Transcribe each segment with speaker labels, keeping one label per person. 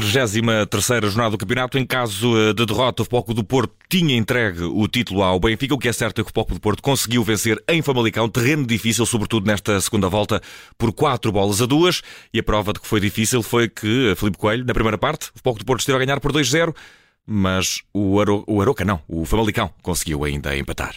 Speaker 1: 33 jornada do campeonato. Em caso eh, de derrota, o Foco do Porto tinha entregue o título ao Benfica. O que é certo é que o Foco do Porto conseguiu vencer em Famalicão, terreno difícil, sobretudo nesta segunda volta, por 4 bolas a 2. E a prova de que foi difícil foi que eh, Felipe Coelho, na primeira parte, o Foco do Porto esteve a ganhar por 2-0, mas o, Aro... o Aroca não, o Famalicão conseguiu ainda empatar.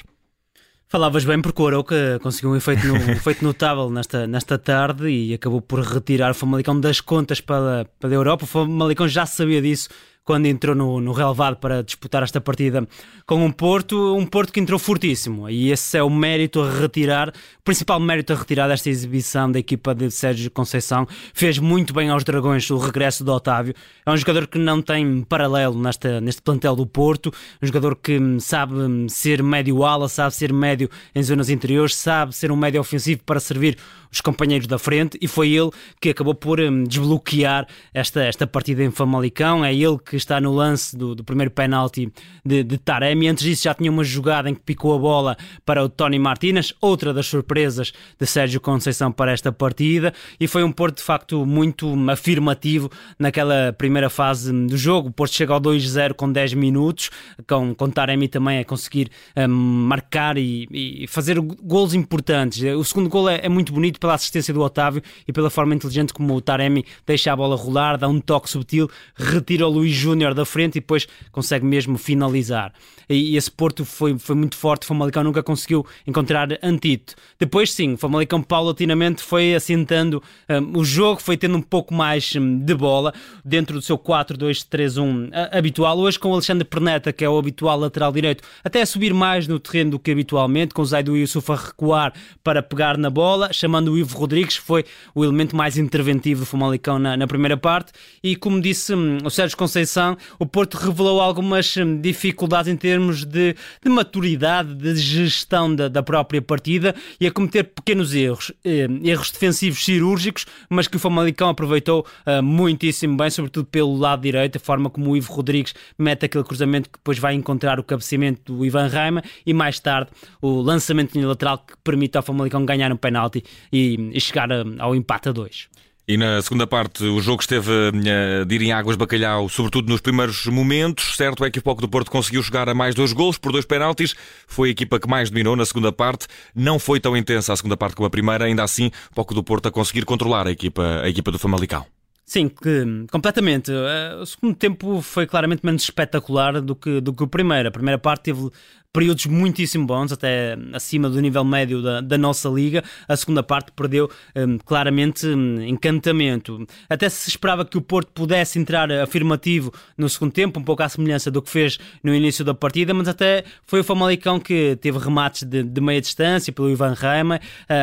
Speaker 2: Falavas bem porque o Aroca conseguiu um efeito, no, um efeito notável nesta, nesta tarde e acabou por retirar o Famalicão das contas para, para a Europa. O Famalicão já sabia disso quando entrou no, no relevado para disputar esta partida com um Porto, um Porto que entrou fortíssimo. E esse é o mérito a retirar, o principal mérito a retirar desta exibição da equipa de Sérgio Conceição. Fez muito bem aos Dragões o regresso do Otávio. É um jogador que não tem paralelo nesta, neste plantel do Porto, um jogador que sabe ser médio ala, sabe ser médio em zonas interiores, sabe ser um médio ofensivo para servir os companheiros da frente e foi ele que acabou por um, desbloquear esta, esta partida em Famalicão. É ele que está no lance do, do primeiro penalti de, de Taremi. Antes disso já tinha uma jogada em que picou a bola para o Tony Martínez, outra das surpresas de Sérgio Conceição para esta partida e foi um Porto de facto muito afirmativo naquela primeira fase do jogo. O Porto chega ao 2-0 com 10 minutos, com, com Taremi também a conseguir um, marcar e, e, fazer gols importantes. O segundo gol é, é muito bonito pela assistência do Otávio e pela forma inteligente como o Taremi deixa a bola rolar, dá um toque subtil, retira o Luís Júnior da frente e depois consegue mesmo finalizar. E esse Porto foi, foi muito forte, o Famalicão nunca conseguiu encontrar antídoto. Depois sim, o Famalicão paulatinamente foi assentando um, o jogo, foi tendo um pouco mais um, de bola dentro do seu 4-2-3-1 habitual. Hoje com o Alexandre Perneta, que é o habitual lateral direito, até a subir mais no terreno do que habitualmente, com o Zaidu Yusuf a recuar para pegar na bola, chamando o Ivo Rodrigues, foi o elemento mais interventivo do Famalicão na, na primeira parte. E como disse hum, o Sérgio Conceição, o Porto revelou algumas hum, dificuldades em termos de, de maturidade, de gestão da, da, própria partida e a cometer pequenos erros, eh, erros defensivos cirúrgicos, mas que o Famalicão aproveitou uh, muitíssimo bem, sobretudo pelo lado direito, a forma como o Ivo Rodrigues mete aquele cruzamento que depois vai encontrar o cabeceamento do Ivan Raima e mais tarde o lançamento unilateral que permite ao Famalicão ganhar um penalti e e, chegar ao empate a dois.
Speaker 1: E na segunda parte o jogo esteve a ir em águas bacalhau, sobretudo nos primeiros momentos. Certo é que o Poco do Porto conseguiu chegar a mais dois gols por dois penaltis. Foi a equipa que mais dominou na segunda parte. Não foi tão intensa a segunda parte como a primeira. Ainda assim, o Poco do Porto a conseguir controlar a equipa, a equipa do Famalicão.
Speaker 2: Sim, que, completamente. Eh, o segundo tempo foi claramente menos espetacular do que, do que o primeiro. A primeira parte teve períodos muitíssimo bons, até acima do nível médio da, da nossa liga. A segunda parte perdeu um, claramente um, encantamento. Até se esperava que o Porto pudesse entrar afirmativo no segundo tempo, um pouco à semelhança do que fez no início da partida, mas até foi o Famalicão que teve remates de, de meia distância pelo Ivan Reima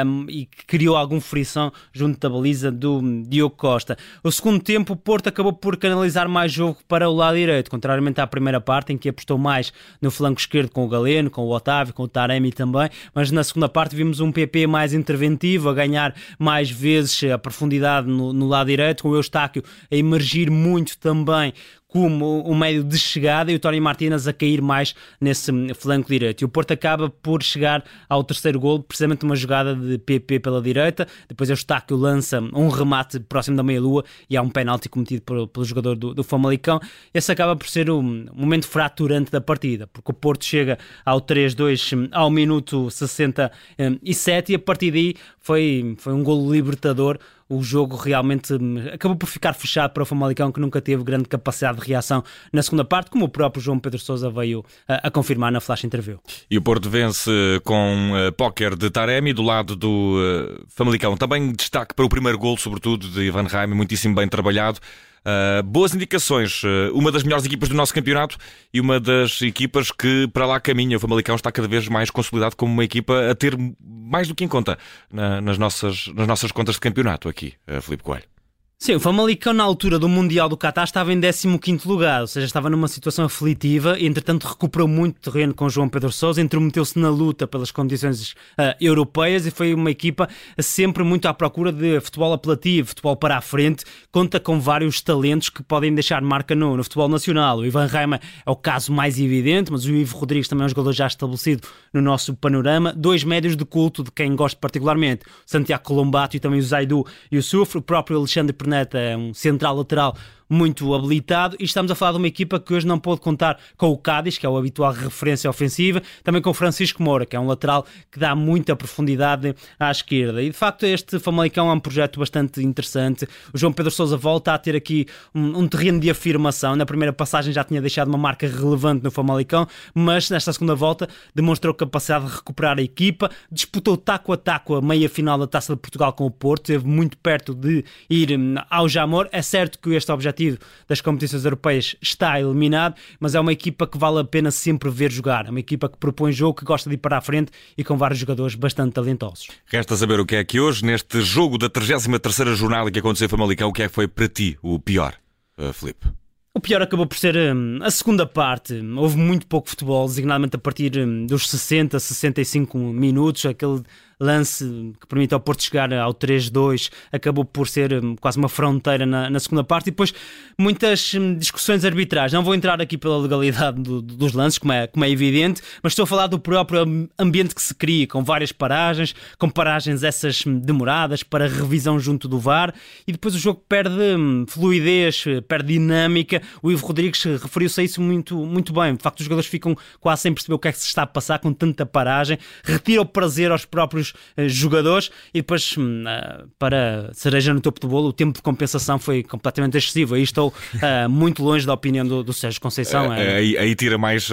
Speaker 2: um, e que criou algum frição junto da baliza do Diogo Costa. O segundo tempo, o Porto acabou por canalizar mais jogo para o lado direito, contrariamente à primeira parte, em que apostou mais no flanco esquerdo com o Galeno, com o Otávio, com o Taremi também, mas na segunda parte vimos um PP mais interventivo, a ganhar mais vezes a profundidade no, no lado direito, com o Eustáquio a emergir muito também como um médio de chegada e o Tony Martínez a cair mais nesse flanco direito. E o Porto acaba por chegar ao terceiro gol, precisamente uma jogada de PP pela direita, depois é o Eustáquio lança um remate próximo da meia-lua e há um penalti cometido pelo, pelo jogador do, do Famalicão. Esse acaba por ser o momento fraturante da partida, porque o Porto chega ao 3-2 ao minuto 67 e a partir daí foi, foi um golo libertador o jogo realmente acabou por ficar fechado para o Famalicão, que nunca teve grande capacidade de reação na segunda parte, como o próprio João Pedro Sousa veio a, a confirmar na flash interview.
Speaker 1: E o Porto vence com uh, póquer de Taremi do lado do uh, Famalicão. Também destaque para o primeiro gol, sobretudo de Ivan Raim, muitíssimo bem trabalhado. Uh, boas indicações. Uh, uma das melhores equipas do nosso campeonato e uma das equipas que para lá caminha. O Famalicão está cada vez mais consolidado como uma equipa a ter mais do que em conta na, nas, nossas, nas nossas contas de campeonato aqui, uh, Filipe Coelho.
Speaker 2: Sim, o Famalicão na altura do Mundial do Qatar estava em 15º lugar, ou seja, estava numa situação aflitiva e entretanto recuperou muito terreno com João Pedro Sousa, intrometeu-se na luta pelas condições uh, europeias e foi uma equipa sempre muito à procura de futebol apelativo, futebol para a frente, conta com vários talentos que podem deixar marca no, no futebol nacional. O Ivan Reima é o caso mais evidente, mas o Ivo Rodrigues também é um jogador já estabelecido no nosso panorama. Dois médios de culto de quem gosta particularmente, Santiago Colombato e também o Zaidu e o Sufro, o próprio Alexandre Perneta é um central lateral muito habilitado e estamos a falar de uma equipa que hoje não pode contar com o Cádiz, que é o habitual referência ofensiva, também com o Francisco Moura, que é um lateral que dá muita profundidade à esquerda. E de facto este Famalicão é um projeto bastante interessante. O João Pedro Sousa volta a ter aqui um, um terreno de afirmação. Na primeira passagem já tinha deixado uma marca relevante no Famalicão, mas nesta segunda volta demonstrou capacidade de recuperar a equipa, disputou taco a taco a meia final da Taça de Portugal com o Porto, esteve muito perto de ir hum, ao Jamor. É certo que este objetivo das competições europeias está eliminado, mas é uma equipa que vale a pena sempre ver jogar. É uma equipa que propõe jogo, que gosta de ir para a frente e com vários jogadores bastante talentosos.
Speaker 1: Resta saber o que é que hoje, neste jogo da 33 jornada que aconteceu em Famalicão, o que é que foi para ti o pior, uh, Filipe?
Speaker 2: O pior acabou por ser hum, a segunda parte. Houve muito pouco futebol, designadamente a partir hum, dos 60, 65 minutos. Aquele lance que permite ao Porto chegar ao 3-2 acabou por ser hum, quase uma fronteira na, na, segunda parte e depois muitas hum, discussões arbitrais. Não vou entrar aqui pela legalidade do, dos lances, como é, como é evidente, mas estou a falar do próprio ambiente que se cria, com várias paragens, com paragens essas hum, demoradas para revisão junto do VAR e depois o jogo perde fluidez, perde dinâmica. O Ivo Rodrigues referiu-se a isso muito, muito bem. De facto, os jogadores ficam quase sem perceber o que é que se está a passar com tanta paragem, retira o prazer aos próprios uh, jogadores e depois, uh, para cereja no topo do bolo, o tempo de compensação foi completamente excessivo. Aí estou uh, muito longe da opinião do, do Sérgio Conceição.
Speaker 1: Aí, aí, tira mais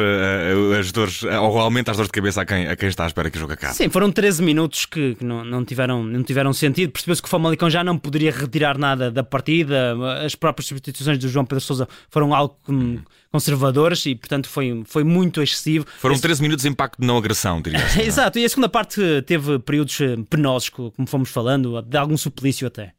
Speaker 1: as dores, ou aumenta as dores de cabeça a quem, a quem está à espera que o jogo acabe.
Speaker 2: Sim, foram 13 minutos que, que não, não, tiveram, não tiveram sentido. Percebeu-se que o Famalicão já não poderia retirar nada da partida, as próprias substituições do João Pedro Sousa foram algo que. Hum conservadoras e, portanto, foi, foi muito excessivo.
Speaker 1: Foram Esse... 13 minutos de impacto de não agressão, diria assim,
Speaker 2: é? Exato, e a segunda parte teve períodos eh, penosos, como fomos falando, de algum suplício até.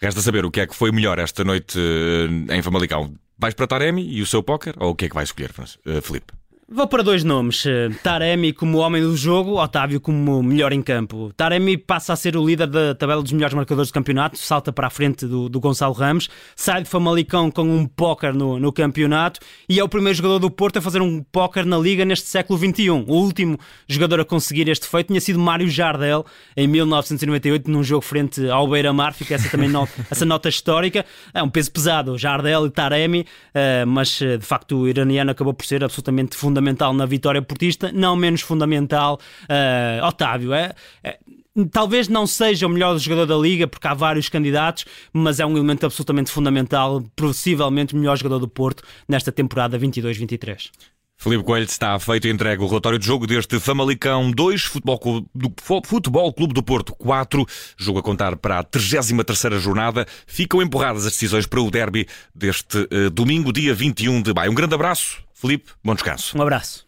Speaker 1: Resta saber o que é que foi melhor esta noite eh, em Famalicão. Vais para Taremi e o seu póquer ou o que é que vai escolher, uh, Felipe?
Speaker 2: Vou para dois nomes. Eh, Taremi como homem do jogo, Otávio como melhor em campo. Taremi passa a ser o líder da tabela dos melhores marcadores do campeonato, salta para a frente do, do Gonçalo Ramos, sai de Famalicão com um póquer no, no campeonato e é o primeiro jogador do Porto a fazer um póquer na Liga neste século XXI. O último jogador a conseguir este feito tinha sido Mário Jardel em 1998 num jogo frente ao Beira-Mar. Fica essa também nota, essa nota histórica. É um peso pesado, Jardel e Taremi, eh, mas eh, de facto o iraniano acabou por ser absolutamente fundamental fundamental na vitória portista, não menos fundamental uh, Otávio. É, é, talvez não seja o melhor jogador da liga, porque há vários candidatos, mas é um elemento absolutamente fundamental, possivelmente o melhor jogador do Porto nesta temporada 22-23.
Speaker 1: Felipe Coelho está feito e entregue o relatório de jogo deste Famalicão 2, Futebol Clube do, Futebol Clube do Porto 4, jogo a contar para a 33ª jornada. Ficam empurradas as decisões para o derby deste uh, domingo, dia 21 de maio. Um grande abraço, Felipe, bom descanso.
Speaker 2: Um abraço.